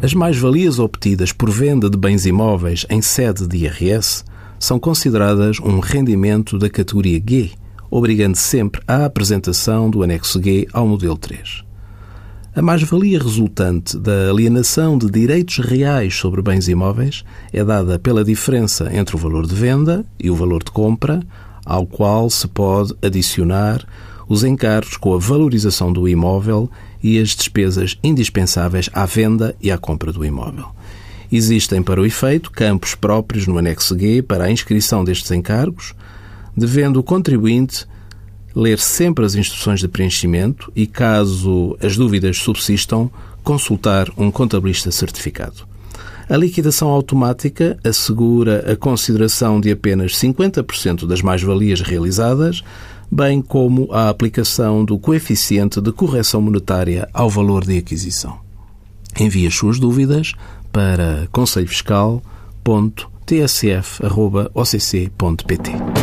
As mais-valias obtidas por venda de bens imóveis em sede de IRS são consideradas um rendimento da categoria G, obrigando sempre à apresentação do anexo G ao modelo 3. A mais-valia resultante da alienação de direitos reais sobre bens imóveis é dada pela diferença entre o valor de venda e o valor de compra, ao qual se pode adicionar os encargos com a valorização do imóvel e as despesas indispensáveis à venda e à compra do imóvel. Existem, para o efeito, campos próprios no anexo G para a inscrição destes encargos, devendo o contribuinte ler sempre as instruções de preenchimento e, caso as dúvidas subsistam, consultar um contabilista certificado. A liquidação automática assegura a consideração de apenas 50% das mais-valias realizadas, bem como a aplicação do coeficiente de correção monetária ao valor de aquisição. Envie as suas dúvidas para conselhofiscal.tsf.occ.pt.